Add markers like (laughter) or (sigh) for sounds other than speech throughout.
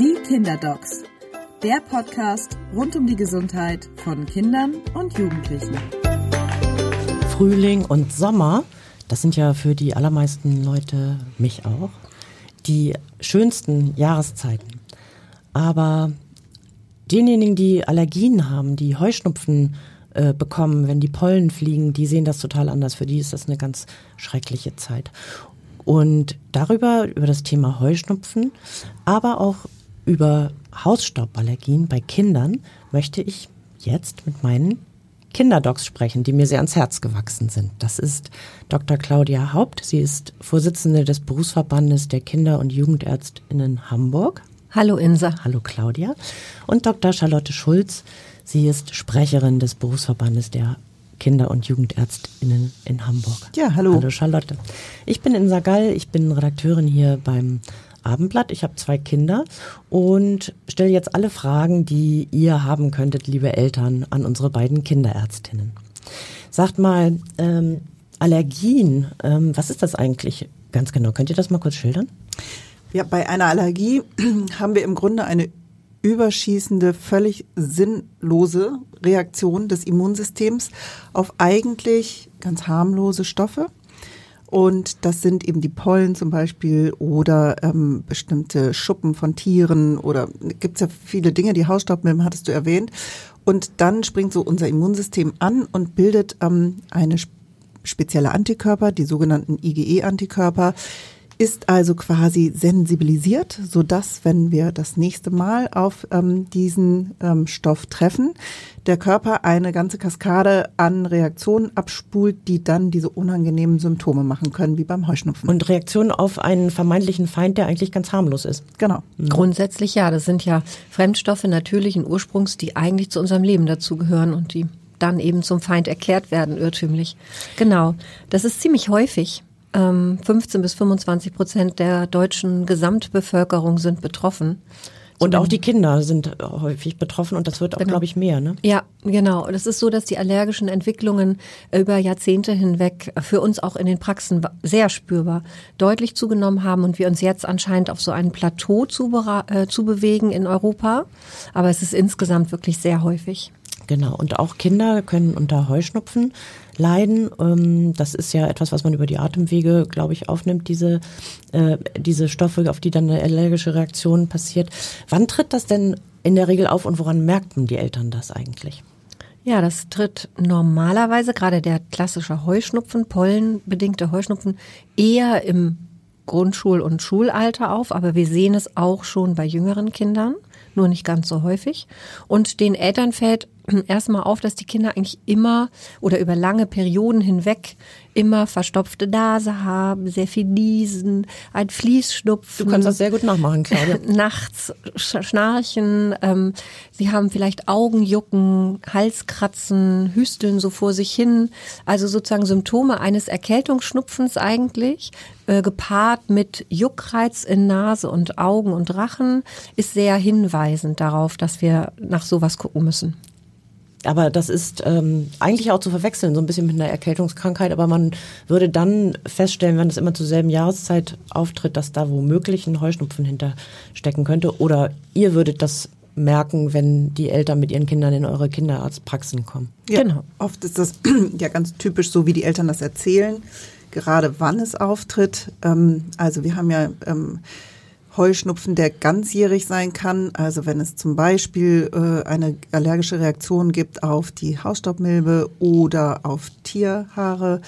Die Kinderdocs, der Podcast rund um die Gesundheit von Kindern und Jugendlichen. Frühling und Sommer, das sind ja für die allermeisten Leute, mich auch, die schönsten Jahreszeiten. Aber denjenigen, die Allergien haben, die Heuschnupfen äh, bekommen, wenn die Pollen fliegen, die sehen das total anders. Für die ist das eine ganz schreckliche Zeit. Und darüber, über das Thema Heuschnupfen, aber auch über Hausstauballergien bei Kindern möchte ich jetzt mit meinen Kinderdocs sprechen, die mir sehr ans Herz gewachsen sind. Das ist Dr. Claudia Haupt. Sie ist Vorsitzende des Berufsverbandes der Kinder- und Jugendärztinnen Hamburg. Hallo Insa. Hallo Claudia. Und Dr. Charlotte Schulz. Sie ist Sprecherin des Berufsverbandes der Kinder- und Jugendärztinnen in Hamburg. Ja, hallo. Hallo Charlotte. Ich bin Insa Gall, ich bin Redakteurin hier beim Abendblatt. Ich habe zwei Kinder und stelle jetzt alle Fragen, die ihr haben könntet, liebe Eltern, an unsere beiden Kinderärztinnen. Sagt mal, ähm, Allergien, ähm, was ist das eigentlich ganz genau? Könnt ihr das mal kurz schildern? Ja, bei einer Allergie (clears throat) haben wir im Grunde eine überschießende, völlig sinnlose Reaktion des Immunsystems auf eigentlich ganz harmlose Stoffe. Und das sind eben die Pollen zum Beispiel oder ähm, bestimmte Schuppen von Tieren oder gibt's ja viele Dinge, die Hausstaubmilben hattest du erwähnt. Und dann springt so unser Immunsystem an und bildet ähm, eine spezielle Antikörper, die sogenannten IgE-Antikörper, ist also quasi sensibilisiert, so dass, wenn wir das nächste Mal auf ähm, diesen ähm, Stoff treffen, der Körper eine ganze Kaskade an Reaktionen abspult, die dann diese unangenehmen Symptome machen können, wie beim Heuschnupfen. Und Reaktionen auf einen vermeintlichen Feind, der eigentlich ganz harmlos ist. Genau. Mhm. Grundsätzlich ja, das sind ja Fremdstoffe natürlichen Ursprungs, die eigentlich zu unserem Leben dazugehören und die dann eben zum Feind erklärt werden, irrtümlich. Genau. Das ist ziemlich häufig. 15 ähm, bis 25 Prozent der deutschen Gesamtbevölkerung sind betroffen. Und auch die Kinder sind häufig betroffen und das wird auch, genau. glaube ich, mehr. Ne? Ja, genau. Das ist so, dass die allergischen Entwicklungen über Jahrzehnte hinweg für uns auch in den Praxen sehr spürbar deutlich zugenommen haben und wir uns jetzt anscheinend auf so ein Plateau zu, äh, zu bewegen in Europa. Aber es ist insgesamt wirklich sehr häufig. Genau. Und auch Kinder können unter Heuschnupfen leiden. Ähm, das ist ja etwas, was man über die Atemwege, glaube ich, aufnimmt, diese, äh, diese Stoffe, auf die dann eine allergische Reaktion passiert. Wann tritt das denn in der Regel auf und woran merken die Eltern das eigentlich? Ja, das tritt normalerweise, gerade der klassische Heuschnupfen, pollenbedingte Heuschnupfen, eher im Grundschul- und Schulalter auf, aber wir sehen es auch schon bei jüngeren Kindern, nur nicht ganz so häufig. Und den Eltern fällt erstmal auf, dass die Kinder eigentlich immer oder über lange Perioden hinweg immer verstopfte Nase haben, sehr viel niesen, ein Fließschnupfen. Du kannst das sehr gut nachmachen, Claudia. (laughs) Nachts schnarchen, ähm, sie haben vielleicht Augenjucken, Halskratzen, Hüsteln so vor sich hin. Also sozusagen Symptome eines Erkältungsschnupfens eigentlich, äh, gepaart mit Juckreiz in Nase und Augen und Rachen, ist sehr hinweisend darauf, dass wir nach sowas gucken müssen aber das ist ähm, eigentlich auch zu verwechseln, so ein bisschen mit einer Erkältungskrankheit. Aber man würde dann feststellen, wenn es immer zur selben Jahreszeit auftritt, dass da womöglich ein Heuschnupfen hinterstecken könnte. Oder ihr würdet das merken, wenn die Eltern mit ihren Kindern in eure Kinderarztpraxen kommen. Ja, genau. Oft ist das (clears throat) ja ganz typisch so, wie die Eltern das erzählen, gerade wann es auftritt. Ähm, also wir haben ja ähm, Heuschnupfen, der ganzjährig sein kann. Also wenn es zum Beispiel äh, eine allergische Reaktion gibt auf die Hausstaubmilbe oder auf Tierhaare.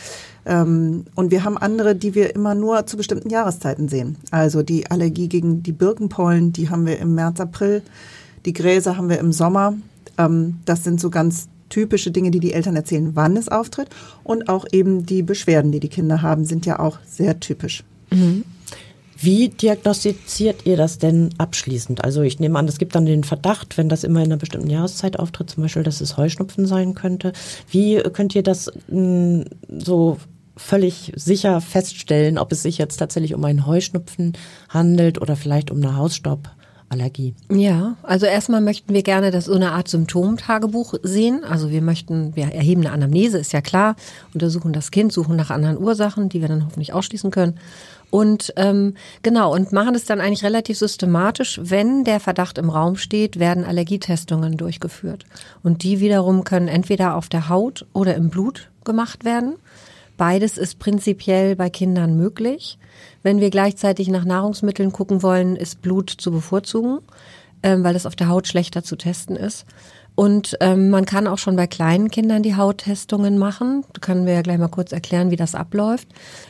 Ähm, und wir haben andere, die wir immer nur zu bestimmten Jahreszeiten sehen. Also die Allergie gegen die Birkenpollen, die haben wir im März, April. Die Gräser haben wir im Sommer. Ähm, das sind so ganz typische Dinge, die die Eltern erzählen, wann es auftritt. Und auch eben die Beschwerden, die die Kinder haben, sind ja auch sehr typisch. Mhm. Wie diagnostiziert ihr das denn abschließend? Also ich nehme an, es gibt dann den Verdacht, wenn das immer in einer bestimmten Jahreszeit auftritt, zum Beispiel, dass es Heuschnupfen sein könnte. Wie könnt ihr das mh, hm, so völlig sicher feststellen, ob es sich jetzt tatsächlich um einen Heuschnupfen handelt oder vielleicht um eine Hausstauballergie? Ja, also erstmal möchten wir gerne das so eine Art Symptomtagebuch sehen. Also wir möchten, wir erheben eine Anamnese, ist ja klar, untersuchen das Kind, suchen nach anderen Ursachen, die wir dann hoffentlich ausschließen können Und ähm, genau, und machen es dann eigentlich relativ systematisch. Wenn der Verdacht im Raum steht, werden Allergietestungen durchgeführt. Und die wiederum können entweder auf der Haut oder im Blut gemacht werden. Beides ist prinzipiell bei Kindern möglich. Wenn wir gleichzeitig nach Nahrungsmitteln gucken wollen, ist Blut zu bevorzugen, ähm, weil es auf der Haut schlechter zu testen ist. Und ähm, man kann auch schon bei kleinen Kindern die Hauttestungen machen. Da können wir ja gleich mal kurz erklären, wie das abläuft.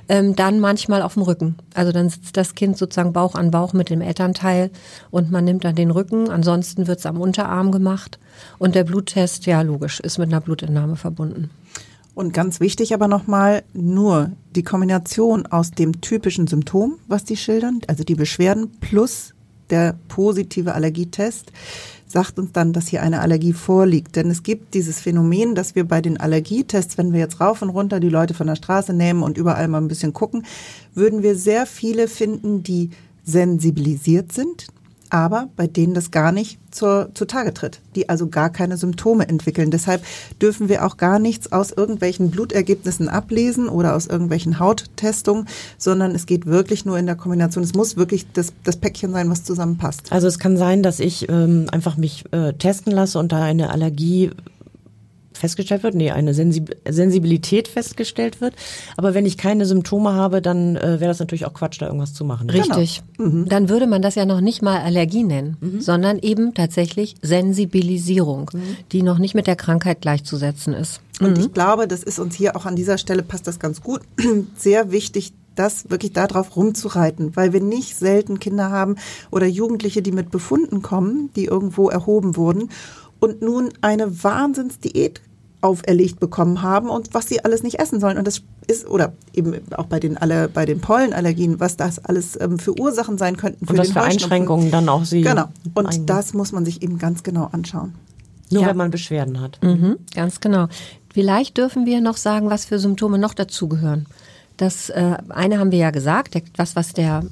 Ähm, dann manchmal auf dem Rücken. Also dann sitzt das Kind sozusagen Bauch an Bauch mit dem Elternteil und man nimmt dann den Rücken. Ansonsten wird's am Unterarm gemacht. Und der Bluttest, ja logisch, ist mit einer Blutentnahme verbunden. Und ganz wichtig aber nochmal, nur die Kombination aus dem typischen Symptom, was die schildern, also die Beschwerden plus der positive Allergietest, sagt uns dann, dass hier eine Allergie vorliegt. Denn es gibt dieses Phänomen, dass wir bei den Allergietests, wenn wir jetzt rauf und runter die Leute von der Straße nehmen und überall mal ein bisschen gucken, würden wir sehr viele finden, die sensibilisiert sind, aber bei denen das gar nicht zur, zutage tritt, die also gar keine Symptome entwickeln. Deshalb dürfen wir auch gar nichts aus irgendwelchen Blutergebnissen ablesen oder aus irgendwelchen Hauttestungen, sondern es geht wirklich nur in der Kombination. Es muss wirklich das, das Päckchen sein, was zusammenpasst. Also es kann sein, dass ich ähm, einfach mich äh, testen lasse und da eine Allergie festgestellt wird, nee, eine Sensib Sensibilität festgestellt wird. Aber wenn ich keine Symptome habe, dann äh, wäre das natürlich auch Quatsch, da irgendwas zu machen. Richtig. Genau. Mhm. Dann würde man das ja noch nicht mal Allergie nennen, mhm. sondern eben tatsächlich Sensibilisierung, mhm. die noch nicht mit der Krankheit gleichzusetzen ist. Und ich glaube, das ist uns hier auch an dieser Stelle passt das ganz gut. (clears throat) Sehr wichtig, das wirklich darauf rumzureiten, weil wir nicht selten Kinder haben oder Jugendliche, die mit Befunden kommen, die irgendwo erhoben wurden und nun eine Wahnsinnsdiät auferlegt bekommen haben und was sie alles nicht essen sollen. Und das ist, oder eben auch bei den alle, bei den Pollenallergien, was das alles ähm, für Ursachen sein könnten für und was den für Einschränkungen dann auch sie. Genau. Und eingehen. das muss man sich eben ganz genau anschauen. Nur ja. wenn man Beschwerden hat. Mhm, ganz genau. Vielleicht dürfen wir noch sagen, was für Symptome noch dazugehören. Das äh, eine haben wir ja gesagt, was, was der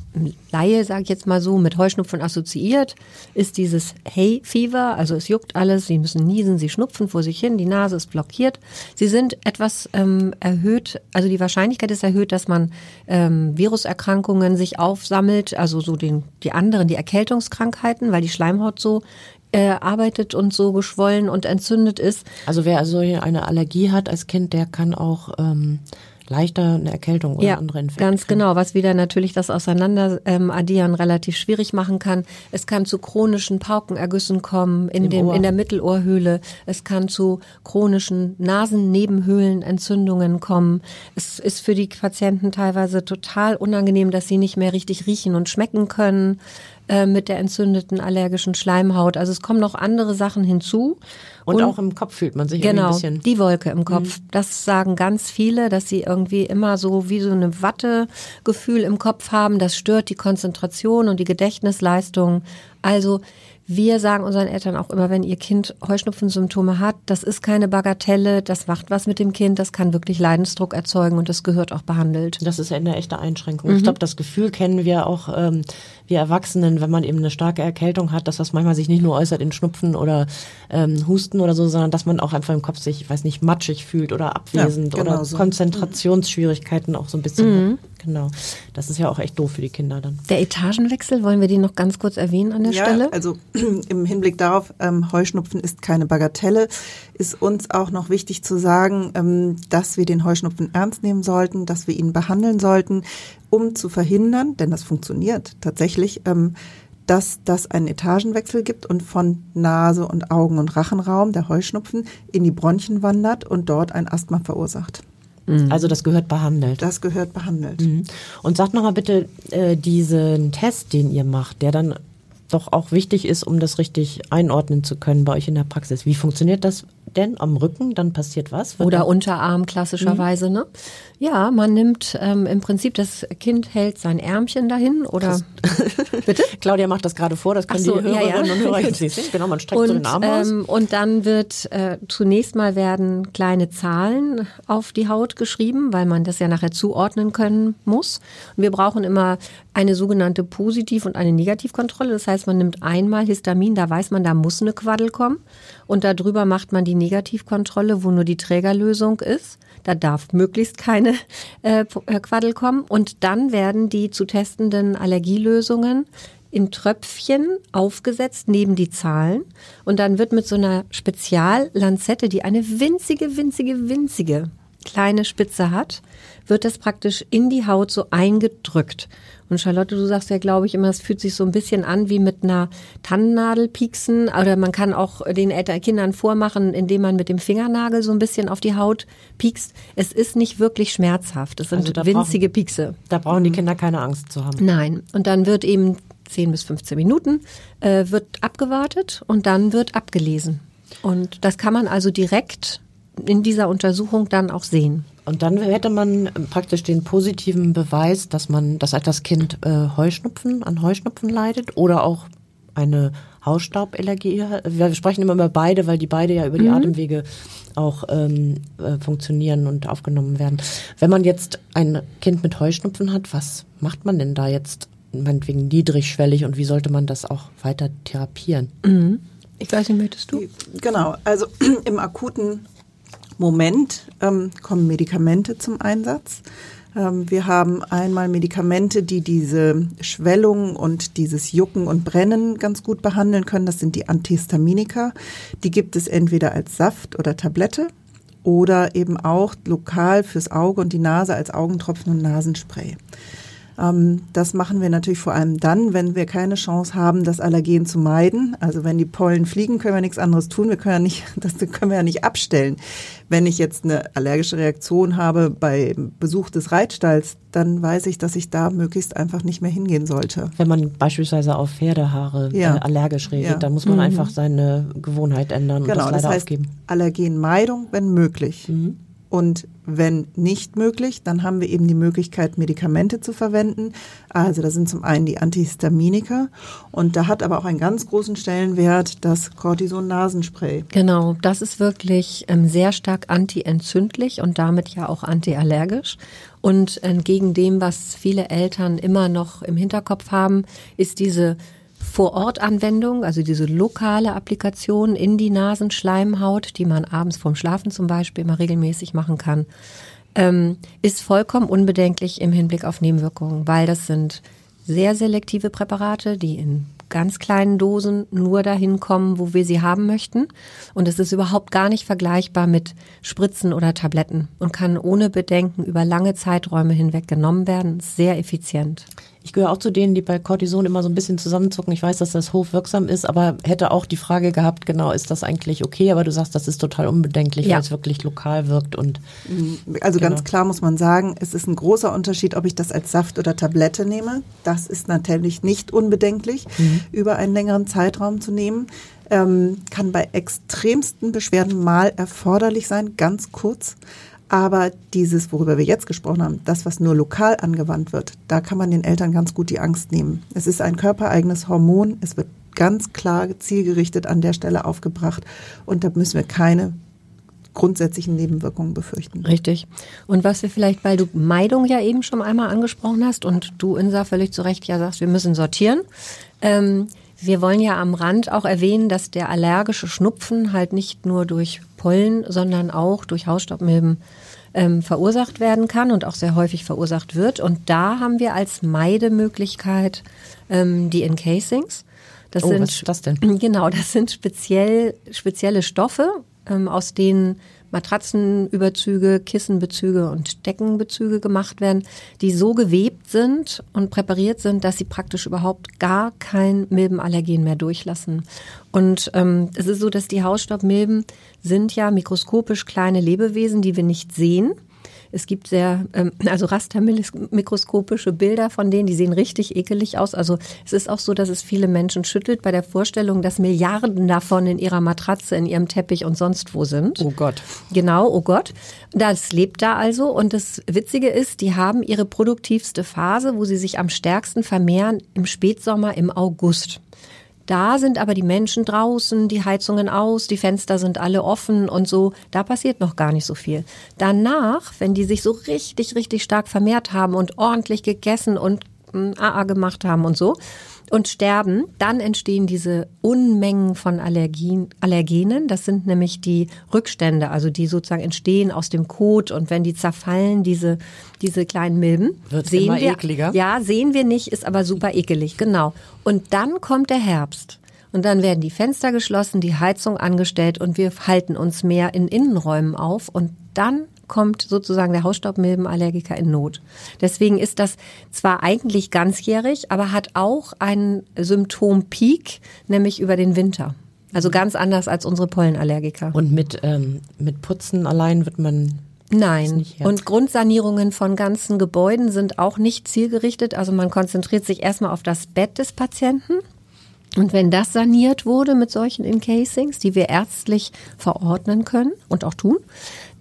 Laie, sage ich jetzt mal so, mit Heuschnupfen assoziiert, ist dieses Hay Fever, also es juckt alles, sie müssen niesen, sie schnupfen vor sich hin, die Nase ist blockiert. Sie sind etwas ähm, erhöht, also die Wahrscheinlichkeit ist erhöht, dass man ähm, Viruserkrankungen sich aufsammelt, also so den, die anderen, die Erkältungskrankheiten, weil die Schleimhaut so äh, arbeitet und so geschwollen und entzündet ist. Also wer also eine Allergie hat als Kind, der kann auch ähm, leichter eine Erkältung oder ja, andere Infekte. Ganz genau, was wieder natürlich das Auseinanderaddieren ähm, relativ schwierig machen kann. Es kann zu chronischen Paukenergüssen kommen in, Im dem, Ohr. in der Mittelohrhöhle. Es kann zu chronischen Nasennebenhöhlenentzündungen kommen. Es ist für die Patienten teilweise total unangenehm, dass sie nicht mehr richtig riechen und schmecken können äh, mit der entzündeten allergischen Schleimhaut. Also es kommen noch andere Sachen hinzu. Und, und auch im Kopf fühlt man sich genau, ein bisschen. die Wolke im Kopf. Mhm. Das sagen ganz viele, dass sie irgendwie immer so wie so eine Wattegefühl im Kopf haben. Das stört die Konzentration und die Gedächtnisleistung. Also wir sagen unseren Eltern auch immer, wenn ihr Kind Heuschnupfensymptome hat, das ist keine Bagatelle, das macht was mit dem Kind, das kann wirklich Leidensdruck erzeugen und das gehört auch behandelt. Das ist eine echte Einschränkung. Mhm. Ich glaube, das Gefühl kennen wir auch ähm, wir Erwachsenen, wenn man eben eine starke Erkältung hat, dass das manchmal sich nicht nur äußert in Schnupfen oder ähm, Husten oder so, sondern dass man auch einfach im Kopf sich, ich weiß nicht, matschig fühlt oder abwesend ja, genau oder so. Konzentrationsschwierigkeiten auch so ein bisschen. Mhm. Genau. Das ist ja auch echt doof für die Kinder dann. Der Etagenwechsel, wollen wir den noch ganz kurz erwähnen an der ja, Stelle? Also (clears throat) im Hinblick darauf, ähm, Heuschnupfen ist keine Bagatelle, ist uns auch noch wichtig zu sagen, ähm, dass wir den Heuschnupfen ernst nehmen sollten, dass wir ihn behandeln sollten, um zu verhindern, denn das funktioniert tatsächlich, ähm, dass das einen Etagenwechsel gibt und von Nase und Augen und Rachenraum der Heuschnupfen in die Bronchien wandert und dort ein Asthma verursacht. Mhm. Also das gehört behandelt. Das gehört behandelt. Mhm. Und sagt nochmal bitte äh, diesen Test, den ihr macht, der dann doch auch wichtig ist, um das richtig einordnen zu können bei euch in der Praxis. Wie funktioniert das denn am Rücken? Dann passiert was? Wird Oder Unterarm klassischerweise, mhm. ne? Ja, man nimmt ähm, im Prinzip, das Kind hält sein Ärmchen dahin oder (laughs) (laughs) bitte? Claudia macht das gerade vor, das können so, die Hörerinnen ja, ja. und Hörer jetzt (laughs) sehen. Genau, man streckt und, so den Arm aus. Ähm, und dann wird äh, zunächst mal werden kleine Zahlen auf die Haut geschrieben, weil man das ja nachher zuordnen können muss. Und wir brauchen immer eine sogenannte Positiv- und eine Negativkontrolle. Das heißt, man nimmt einmal Histamin, da weiß man, da muss eine Quaddel kommen. Und darüber macht man die Negativkontrolle, wo nur die Trägerlösung ist. Da darf möglichst keine äh, äh, Quaddel kommen. Und dann werden die zu testenden Allergielösungen in Tröpfchen aufgesetzt neben die Zahlen und dann wird mit so einer Speziallanzette, die eine winzige, winzige, winzige kleine Spitze hat, wird das praktisch in die Haut so eingedrückt. Und Charlotte, du sagst ja, glaube ich, immer, es fühlt sich so ein bisschen an wie mit einer Tannennadel pieksen. Oder man kann auch den Eltern, Kindern vormachen, indem man mit dem Fingernagel so ein bisschen auf die Haut piekst. Es ist nicht wirklich schmerzhaft. Es sind also winzige brauchen, Piekse. Da brauchen die Kinder keine Angst zu haben. Nein. Und dann wird eben 10 bis 15 Minuten, äh, wird abgewartet und dann wird abgelesen. Und das kann man also direkt in dieser Untersuchung dann auch sehen. Und dann hätte man praktisch den positiven Beweis, dass man, dass das Kind äh, Heuschnupfen an Heuschnupfen leidet oder auch eine Hausstauballergie. Wir sprechen immer über beide, weil die beide ja über die mhm. Atemwege auch ähm, äh, funktionieren und aufgenommen werden. Wenn man jetzt ein Kind mit Heuschnupfen hat, was macht man denn da jetzt meinetwegen niedrigschwellig und wie sollte man das auch weiter therapieren? Mhm. Ich weiß nicht, möchtest du? Genau, also (clears throat) im akuten Moment ähm, kommen Medikamente zum Einsatz. Ähm, wir haben einmal Medikamente, die diese Schwellung und dieses Jucken und Brennen ganz gut behandeln können. Das sind die Antihistaminika. Die gibt es entweder als Saft oder Tablette oder eben auch lokal fürs Auge und die Nase als Augentropfen und Nasenspray. Ähm, das machen wir natürlich vor allem dann, wenn wir keine Chance haben, das Allergen zu meiden. Also wenn die Pollen fliegen, können wir nichts anderes tun. Wir können ja nicht, (laughs) das können wir ja nicht abstellen. Wenn ich jetzt eine allergische Reaktion habe bei Besuch des Reitstalls, dann weiß ich, dass ich da möglichst einfach nicht mehr hingehen sollte. Wenn man beispielsweise auf Pferdehaare äh, ja. allergisch reagiert, ja. dann muss man mhm. einfach seine Gewohnheit ändern genau, und das leider das heißt, aufgeben. Allergenmeidung, wenn möglich. Mhm. Und wenn nicht möglich, dann haben wir eben die Möglichkeit, Medikamente zu verwenden. Also da sind zum einen die Antihistaminika und da hat aber auch einen ganz großen Stellenwert das Cortison-Nasenspray. Genau, das ist wirklich ähm, sehr stark antientzündlich und damit ja auch antiallergisch. Und entgegen dem, was viele Eltern immer noch im Hinterkopf haben, ist diese Vorortanwendung, also diese lokale Applikation in die Nasenschleimhaut, die man abends vorm Schlafen zum Beispiel immer regelmäßig machen kann, ähm, ist vollkommen unbedenklich im Hinblick auf Nebenwirkungen, weil das sind sehr selektive Präparate, die in ganz kleinen Dosen nur dahin kommen, wo wir sie haben möchten. Und es ist überhaupt gar nicht vergleichbar mit Spritzen oder Tabletten und kann ohne Bedenken über lange Zeiträume hinweg genommen werden. Sehr effizient. Ich gehöre auch zu denen, die bei Cortison immer so ein bisschen zusammenzucken. Ich weiß, dass das hochwirksam ist, aber hätte auch die Frage gehabt, genau, ist das eigentlich okay? Aber du sagst, das ist total unbedenklich, ja. weil es wirklich lokal wirkt und. Also genau. ganz klar muss man sagen, es ist ein großer Unterschied, ob ich das als Saft oder Tablette nehme. Das ist natürlich nicht unbedenklich, mhm. über einen längeren Zeitraum zu nehmen. Ähm, kann bei extremsten Beschwerden mal erforderlich sein, ganz kurz. Aber dieses, worüber wir jetzt gesprochen haben, das, was nur lokal angewandt wird, da kann man den Eltern ganz gut die Angst nehmen. Es ist ein körpereigenes Hormon. Es wird ganz klar zielgerichtet an der Stelle aufgebracht. Und da müssen wir keine grundsätzlichen Nebenwirkungen befürchten. Richtig. Und was wir vielleicht, weil du Meidung ja eben schon einmal angesprochen hast und du, Insa, völlig zu Recht ja sagst, wir müssen sortieren. Ähm, wir wollen ja am Rand auch erwähnen, dass der allergische Schnupfen halt nicht nur durch Pollen, sondern auch durch Hausstaubmilben ähm, verursacht werden kann und auch sehr häufig verursacht wird. Und da haben wir als Meidemöglichkeit ähm, die Encasings. Das oh, sind, was ist das denn? (clears throat) Genau, das sind speziell, spezielle Stoffe, ähm, aus denen Matratzenüberzüge, Kissenbezüge und Deckenbezüge gemacht werden, die so gewebt sind und präpariert sind, dass sie praktisch überhaupt gar kein Milbenallergen mehr durchlassen. Und ähm, es ist so, dass die Hausstaubmilben sind ja mikroskopisch kleine Lebewesen, die wir nicht sehen. Es gibt sehr, ähm, also rastermikroskopische Bilder von denen, die sehen richtig ekelig aus. Also es ist auch so, dass es viele Menschen schüttelt bei der Vorstellung, dass Milliarden davon in ihrer Matratze, in ihrem Teppich und sonst wo sind. Oh Gott. Genau, oh Gott. Das lebt da also. Und das Witzige ist, die haben ihre produktivste Phase, wo sie sich am stärksten vermehren, im Spätsommer, im August. Da sind aber die Menschen draußen, die Heizungen aus, die Fenster sind alle offen und so. Da passiert noch gar nicht so viel. Danach, wenn die sich so richtig, richtig stark vermehrt haben und ordentlich gegessen und AA hm, gemacht haben und so, und sterben, dann entstehen diese Unmengen von Allergien, Allergenen. Das sind nämlich die Rückstände, also die sozusagen entstehen aus dem Kot und wenn die zerfallen, diese, diese kleinen Milben. Wird sehen immer wir, ekliger. Ja, sehen wir nicht, ist aber super ekelig, genau. Und dann kommt der Herbst. Und dann werden die Fenster geschlossen, die Heizung angestellt und wir halten uns mehr in Innenräumen auf und dann kommt sozusagen der Hausstaubmilbenallergiker in Not. Deswegen ist das zwar eigentlich ganzjährig, aber hat auch einen Symptompeak, nämlich über den Winter. Also ganz anders als unsere Pollenallergiker. Und mit, ähm, mit Putzen allein wird man Nein. Und Grundsanierungen von ganzen Gebäuden sind auch nicht zielgerichtet. Also man konzentriert sich erstmal auf das Bett des Patienten. Und wenn das saniert wurde mit solchen Encasings, die wir ärztlich verordnen können und auch tun,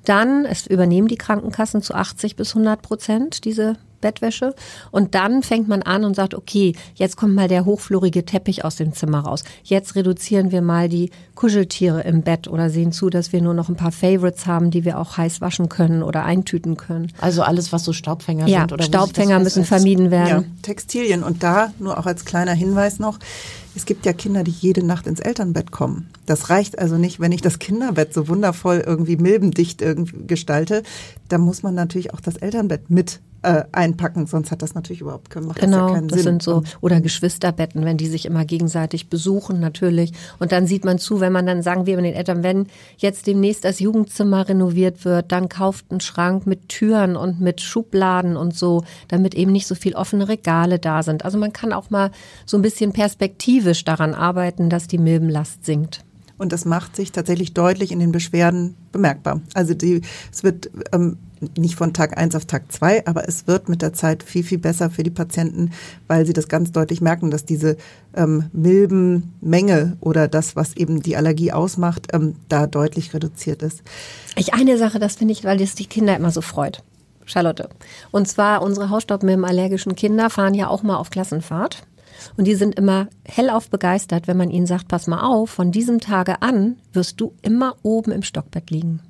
dann es übernehmen die Krankenkassen zu 80 bis 100 Prozent diese Bettwäsche. Und dann fängt man an und sagt, okay, jetzt kommt mal der hochflorige Teppich aus dem Zimmer raus. Jetzt reduzieren wir mal die Kuscheltiere im Bett oder sehen zu, dass wir nur noch ein paar Favorites haben, die wir auch heiß waschen können oder eintüten können. Also alles, was so Staubfänger Ja, sind. Oder Staubfänger müssen vermieden Ja, werden. Textilien. Und da nur auch als kleiner Hinweis noch, es gibt ja Kinder, die jede Nacht ins Elternbett kommen. Das reicht also nicht, wenn ich das Kinderbett so wundervoll irgendwie milbendicht irgendwie gestalte. Da muss man natürlich auch das Elternbett mit äh, einpacken, sonst hat das natürlich überhaupt keinen, macht das ja Genau, keinen das Sinn. sind so, oder Geschwisterbetten, wenn die sich immer gegenseitig besuchen, natürlich. Und dann sieht man zu, wenn man dann, sagen wir den Eltern, wenn jetzt demnächst das Jugendzimmer renoviert wird, dann kauft einen Schrank mit Türen und mit Schubladen und so, damit eben nicht so viel offene Regale da sind. Also man kann auch mal so ein bisschen perspektivisch daran arbeiten, dass die Milbenlast sinkt. Und das macht sich tatsächlich deutlich in den Beschwerden bemerkbar. Also die, es wird ähm, nicht von Tag eins auf Tag zwei, aber es wird mit der Zeit viel, viel besser für die Patienten, weil sie das ganz deutlich merken, dass diese ähm, Milbenmenge oder das, was eben die Allergie ausmacht, ähm, da deutlich reduziert ist. Ich eine Sache, das finde ich, weil das die Kinder immer so freut. Charlotte. Und zwar unsere Hausstaubmilbenallergischen Kinder fahren ja auch mal auf Klassenfahrt. Und die sind immer hellauf begeistert, wenn man ihnen sagt, pass mal auf, von diesem Tage an wirst du immer oben im Stockbett liegen.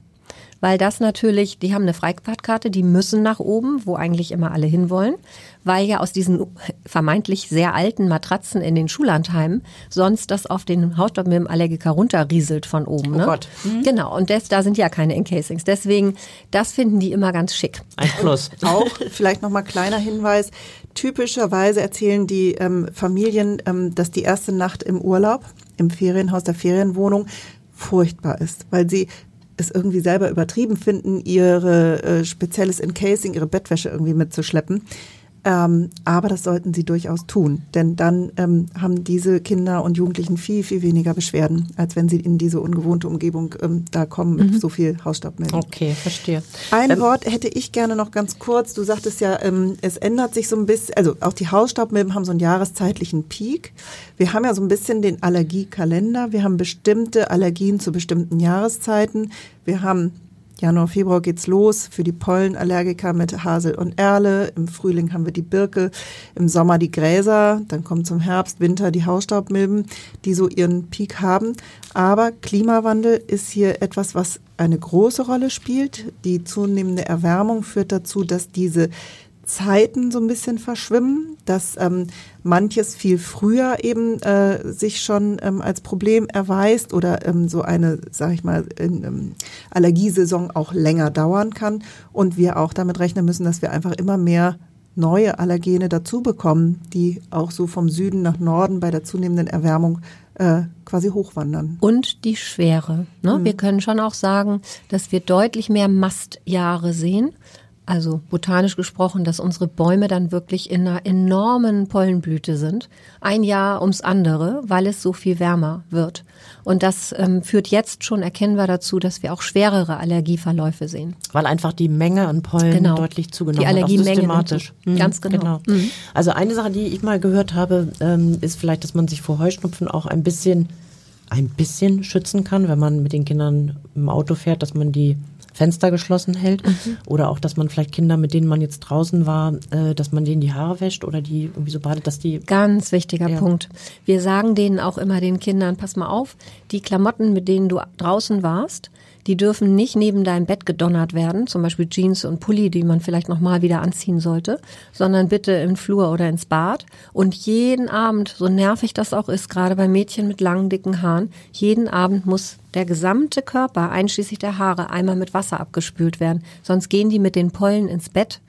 Weil das natürlich, die haben eine Freifahrtkarte, die müssen nach oben, wo eigentlich immer alle hinwollen, weil ja aus diesen vermeintlich sehr alten Matratzen in den Schullandheimen sonst das auf den Hausstaubmilbenallergiker runterrieselt von oben. Ne? Gott. Genau, und das, da sind ja keine Encasings. Deswegen, das finden die immer ganz schick. Ein Plus. Auch vielleicht nochmal kleiner Hinweis. Typischerweise erzählen die ähm, Familien, ähm, dass die erste Nacht im Urlaub, im Ferienhaus der Ferienwohnung, furchtbar ist, weil sie es irgendwie selber übertrieben finden, ihre äh, spezielles Encasing, ihre Bettwäsche irgendwie mitzuschleppen. Ähm, aber das sollten sie durchaus tun, denn dann ähm, haben diese Kinder und Jugendlichen viel, viel weniger Beschwerden, als wenn sie in diese ungewohnte Umgebung ähm, da kommen mit so viel Hausstaubmilben. Okay, verstehe. Ein Ähm, Wort hätte ich gerne noch ganz kurz. Du sagtest ja, ähm, es ändert sich so ein bisschen, also auch die Hausstaubmilben haben so einen jahreszeitlichen Peak. Wir haben ja so ein bisschen den Allergiekalender. Wir haben bestimmte Allergien zu bestimmten Jahreszeiten. Wir haben Januar, Februar geht's los für die Pollenallergiker mit Hasel und Erle. Im Frühling haben wir die Birke, im Sommer die Gräser, dann kommt zum Herbst, Winter die Hausstaubmilben, die so ihren Peak haben. Aber Klimawandel ist hier etwas, was eine große Rolle spielt. Die zunehmende Erwärmung führt dazu, dass diese Zeiten so ein bisschen verschwimmen, dass ähm, manches viel früher eben äh, sich schon ähm, als Problem erweist oder ähm, so eine, sag ich mal, in, ähm, Allergiesaison auch länger dauern kann und wir auch damit rechnen müssen, dass wir einfach immer mehr neue Allergene dazu bekommen, die auch so vom Süden nach Norden bei der zunehmenden Erwärmung äh, quasi hochwandern. Und die Schwere. Ne? Wir können schon auch sagen, dass wir deutlich mehr Mastjahre sehen. Also botanisch gesprochen, dass unsere Bäume dann wirklich in einer enormen Pollenblüte sind. Ein Jahr ums andere, weil es so viel wärmer wird. Und das ähm, führt jetzt schon erkennbar dazu, dass wir auch schwerere Allergieverläufe sehen. Weil einfach die Menge an Pollen Genau. deutlich zugenommen Die hat. auch Allergiemenge systematisch. zu. Ganz genau. Mhm. Also eine Sache, die ich mal gehört habe, ähm, ist vielleicht, dass man sich vor Heuschnupfen auch ein bisschen, ein bisschen schützen kann, wenn man mit den Kindern im Auto fährt, dass man die Fenster geschlossen hält Mhm. oder auch, dass man vielleicht Kinder, mit denen man jetzt draußen war, äh, dass man denen die Haare wäscht oder die irgendwie so badet, dass die Ganz wichtiger Ja. Punkt. Wir sagen denen auch immer den Kindern, pass mal auf, die Klamotten, mit denen du draußen warst, Die dürfen nicht neben deinem Bett gedonnert werden, zum Beispiel Jeans und Pulli, die man vielleicht nochmal wieder anziehen sollte, sondern bitte im Flur oder ins Bad. Und jeden Abend, so nervig das auch ist, gerade bei Mädchen mit langen, dicken Haaren, jeden Abend muss der gesamte Körper, einschließlich der Haare, einmal mit Wasser abgespült werden. Sonst gehen die mit den Pollen ins Bett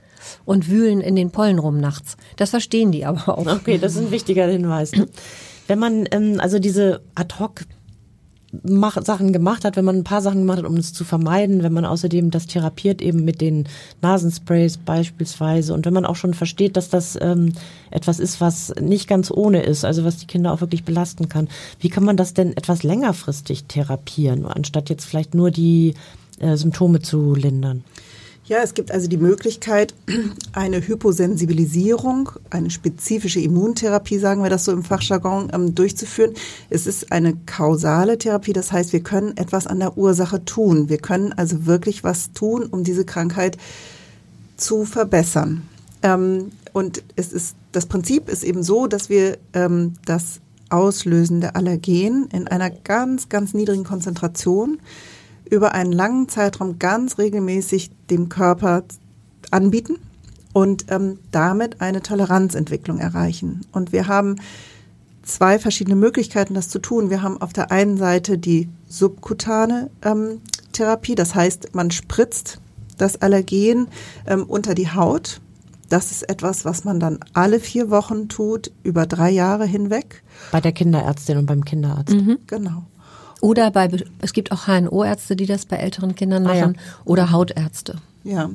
und wühlen in den Pollen rum nachts. Das verstehen die aber auch. Okay, das ist ein wichtiger Hinweis. Wenn man ähm, also diese Ad-Hoc Sachen gemacht hat, wenn man ein paar Sachen gemacht hat, um es zu vermeiden, wenn man außerdem das therapiert eben mit den Nasensprays beispielsweise und wenn man auch schon versteht, dass das ähm, etwas ist, was nicht ganz ohne ist, also was die Kinder auch wirklich belasten kann. Wie kann man das denn etwas längerfristig therapieren, anstatt jetzt vielleicht nur die äh, Symptome zu lindern? Ja, es gibt also die Möglichkeit, eine Hyposensibilisierung, eine spezifische Immuntherapie, sagen wir das so im Fachjargon, ähm, durchzuführen. Es ist eine kausale Therapie, das heißt, wir können etwas an der Ursache tun. Wir können also wirklich was tun, um diese Krankheit zu verbessern. Ähm, und es ist, das Prinzip ist eben so, dass wir ähm, das auslösende Allergen in einer ganz, ganz niedrigen Konzentration über einen langen Zeitraum ganz regelmäßig dem Körper anbieten und ähm, damit eine Toleranzentwicklung erreichen. Und wir haben zwei verschiedene Möglichkeiten, das zu tun. Wir haben auf der einen Seite die subkutane ähm, Therapie, das heißt, man spritzt das Allergen ähm, unter die Haut. Das ist etwas, was man dann alle vier Wochen tut, über drei Jahre hinweg. Bei der Kinderärztin und beim Kinderarzt. Mhm. Genau. Oder bei, es gibt auch HNO-Ärzte, die das bei älteren Kindern machen, Ah, ja. oder Hautärzte. Ja.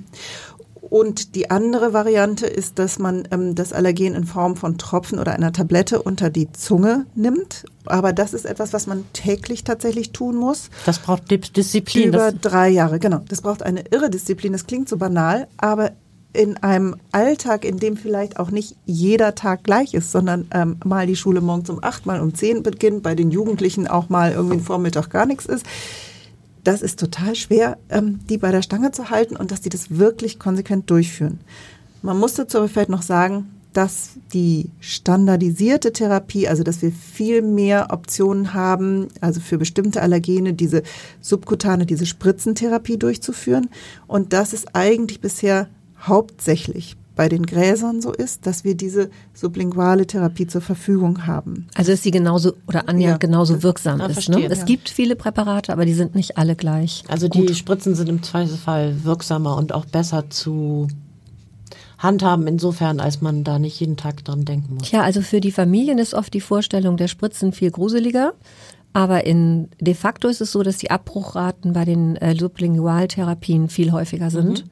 Und die andere Variante ist, dass man ähm, das Allergen in Form von Tropfen oder einer Tablette unter die Zunge nimmt. Aber das ist etwas, was man täglich tatsächlich tun muss. Das braucht Dis- Disziplin. Über Das, drei Jahre, genau. Das braucht eine irre Disziplin. Das klingt so banal, aber in einem Alltag, in dem vielleicht auch nicht jeder Tag gleich ist, sondern ähm, mal die Schule morgens um acht, mal um zehn beginnt, bei den Jugendlichen auch mal irgendwie Vormittag gar nichts ist. Das ist total schwer, ähm, die bei der Stange zu halten und dass die das wirklich konsequent durchführen. Man muss dazu aber vielleicht noch sagen, dass die standardisierte Therapie, also dass wir viel mehr Optionen haben, also für bestimmte Allergene diese subkutane, diese Spritzentherapie durchzuführen. Und dass es eigentlich bisher hauptsächlich bei den Gräsern so ist, dass wir diese sublinguale Therapie zur Verfügung haben. Also ist sie genauso oder annähernd Ja. genauso wirksam ist. verstehe, Ne? Es ja. gibt viele Präparate, aber die sind nicht alle gleich. also die Spritzen sind im Zweifelsfall wirksamer und auch besser zu handhaben, insofern, als man da nicht jeden Tag dran denken muss. Tja, also für die Familien ist oft die Vorstellung der Spritzen viel gruseliger. Aber in de facto ist es so, dass die Abbruchraten bei den äh, Sublingualtherapien viel häufiger sind,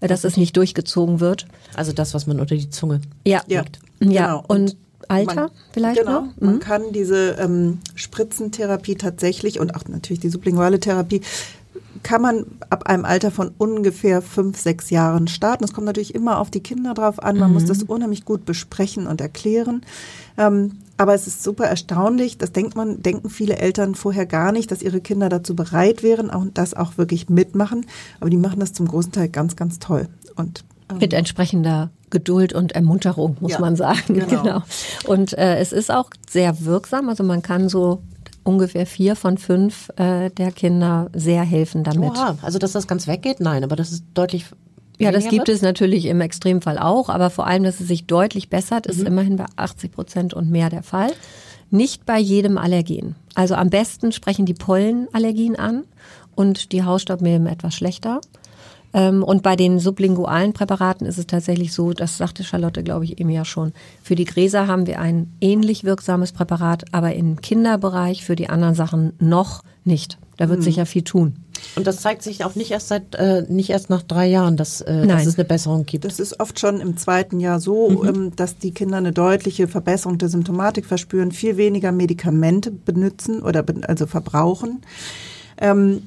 äh, dass es nicht durchgezogen wird. Also das, was man unter die Zunge Ja, Ja, ja. genau. Und Alter Man- vielleicht genau. noch? Man kann diese ähm, Spritzentherapie tatsächlich und auch natürlich die sublinguale Therapie kann man ab einem Alter von ungefähr fünf, sechs Jahren starten. Es kommt natürlich immer auf die Kinder drauf an. Man muss das unheimlich gut besprechen und erklären. Ähm, aber es ist super erstaunlich. Das denkt man, denken viele Eltern vorher gar nicht, dass ihre Kinder dazu bereit wären und das auch wirklich mitmachen. Aber die machen das zum großen Teil ganz, ganz toll. Und ähm, Mit entsprechender Geduld und Ermunterung, muss Ja, man sagen. (laughs) genau. Genau. Und äh, es ist auch sehr wirksam. Also man kann so ungefähr vier von fünf äh, der Kinder sehr helfen damit. Oha, also dass das ganz weggeht? Nein, aber das ist deutlich. Ja, das gibt wird? es natürlich im Extremfall auch, aber vor allem, dass es sich deutlich bessert, Mhm. ist immerhin bei 80 Prozent und mehr der Fall. Nicht bei jedem Allergen. Also am besten sprechen die Pollenallergien an und die Hausstaubmilben etwas schlechter. Ähm, Und bei den sublingualen Präparaten ist es tatsächlich so, das sagte Charlotte, glaube ich, eben ja schon. Für die Gräser haben wir ein ähnlich wirksames Präparat, aber im Kinderbereich für die anderen Sachen noch nicht. Da Mhm. wird sich ja viel tun. Und das zeigt sich auch nicht erst seit, äh, nicht erst nach drei Jahren, dass, äh, dass es eine Besserung gibt. Das ist oft schon im zweiten Jahr so, ähm, dass die Kinder eine deutliche Verbesserung der Symptomatik verspüren, viel weniger Medikamente benutzen oder ben- also verbrauchen. Ähm,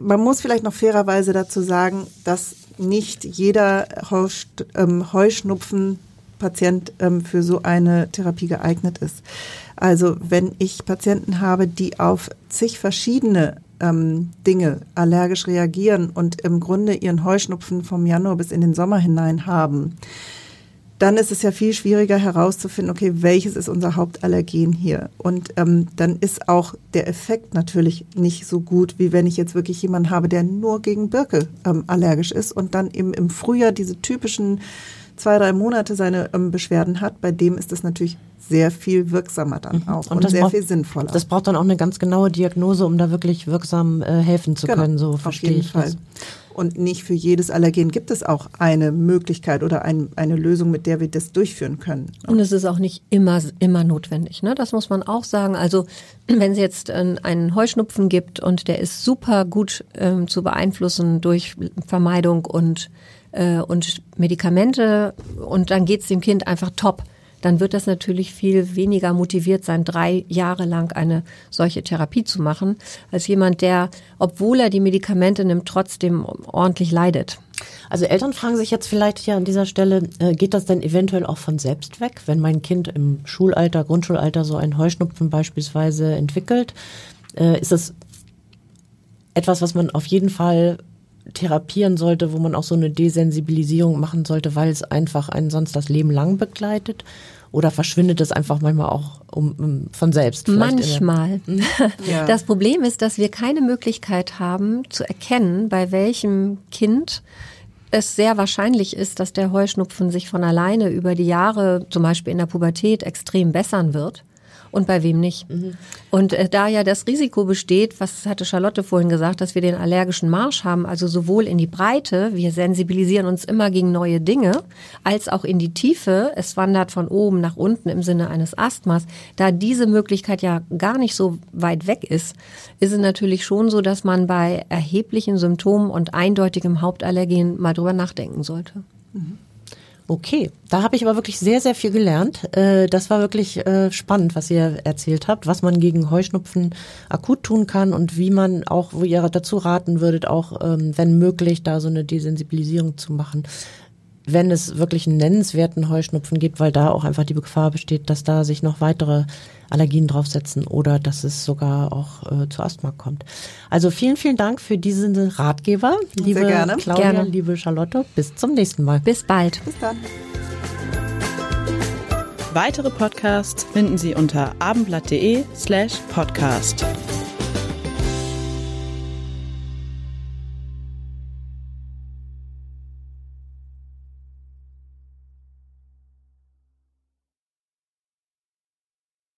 man muss vielleicht noch fairerweise dazu sagen, dass nicht jeder ähm, Heuschnupfen-Patient ähm, für so eine Therapie geeignet ist. Also wenn ich Patienten habe, die auf zig verschiedene ähm, Dinge allergisch reagieren und im Grunde ihren Heuschnupfen vom Januar bis in den Sommer hinein haben, dann ist es ja viel schwieriger herauszufinden, okay, welches ist unser Hauptallergen hier? Und ähm, dann ist auch der Effekt natürlich nicht so gut, wie wenn ich jetzt wirklich jemanden habe, der nur gegen Birke ähm, allergisch ist und dann eben im Frühjahr diese typischen zwei, drei Monate seine ähm, Beschwerden hat. Bei dem ist es natürlich sehr viel wirksamer dann Mhm. auch Und und, das sehr braucht- viel sinnvoller. Das braucht dann auch eine ganz genaue Diagnose, um da wirklich wirksam äh, helfen zu Genau, können. So auf verstehe jeden ich Fall. das. Und nicht für jedes Allergen gibt es auch eine Möglichkeit oder ein, eine Lösung, mit der wir das durchführen können. Und es ist auch nicht immer, immer notwendig. Ne? Das muss man auch sagen. Also (clears throat) wenn es jetzt einen, einen Heuschnupfen gibt und der ist super gut ähm, zu beeinflussen durch Vermeidung und, äh, und Medikamente und dann geht's dem Kind einfach top, dann wird das natürlich viel weniger motiviert sein, drei Jahre lang eine solche Therapie zu machen, als jemand, der, obwohl er die Medikamente nimmt, trotzdem ordentlich leidet. Also Eltern fragen sich jetzt vielleicht hier an dieser Stelle, äh, geht das denn eventuell auch von selbst weg, wenn mein Kind im Schulalter, Grundschulalter so einen Heuschnupfen beispielsweise entwickelt? Äh, ist das etwas, was man auf jeden Fall therapieren sollte, wo man auch so eine Desensibilisierung machen sollte, weil es einfach einen sonst das Leben lang begleitet? Oder verschwindet es einfach manchmal auch um, um, von selbst? Manchmal. (laughs) Ja. Das Problem ist, dass wir keine Möglichkeit haben zu erkennen, bei welchem Kind es sehr wahrscheinlich ist, dass der Heuschnupfen sich von alleine über die Jahre, zum Beispiel in der Pubertät, extrem bessern wird. Und bei wem nicht. Und äh, da ja das Risiko besteht, was hatte Charlotte vorhin gesagt, dass wir den allergischen Marsch haben, also sowohl in die Breite, wir sensibilisieren uns immer gegen neue Dinge, als auch in die Tiefe, es wandert von oben nach unten im Sinne eines Asthmas, da diese Möglichkeit ja gar nicht so weit weg ist, ist es natürlich schon so, dass man bei erheblichen Symptomen und eindeutigem Hauptallergen mal drüber nachdenken sollte. Okay, da habe ich aber wirklich sehr, sehr viel gelernt. Äh, Das war wirklich äh, spannend, was ihr erzählt habt, was man gegen Heuschnupfen akut tun kann und wie man auch, wo ihr dazu raten würdet, auch ähm, wenn möglich, da so eine Desensibilisierung zu machen, wenn es wirklich einen nennenswerten Heuschnupfen gibt, weil da auch einfach die Gefahr besteht, dass da sich noch weitere Allergien draufsetzen oder dass es sogar auch äh, zu Asthma kommt. Also vielen, vielen Dank für diesen Ratgeber, liebe gerne. Claudia, Gerne. liebe Charlotte. Bis zum nächsten Mal. Bis bald. Bis dann. Weitere Podcasts finden Sie unter abendblatt.de slash podcast.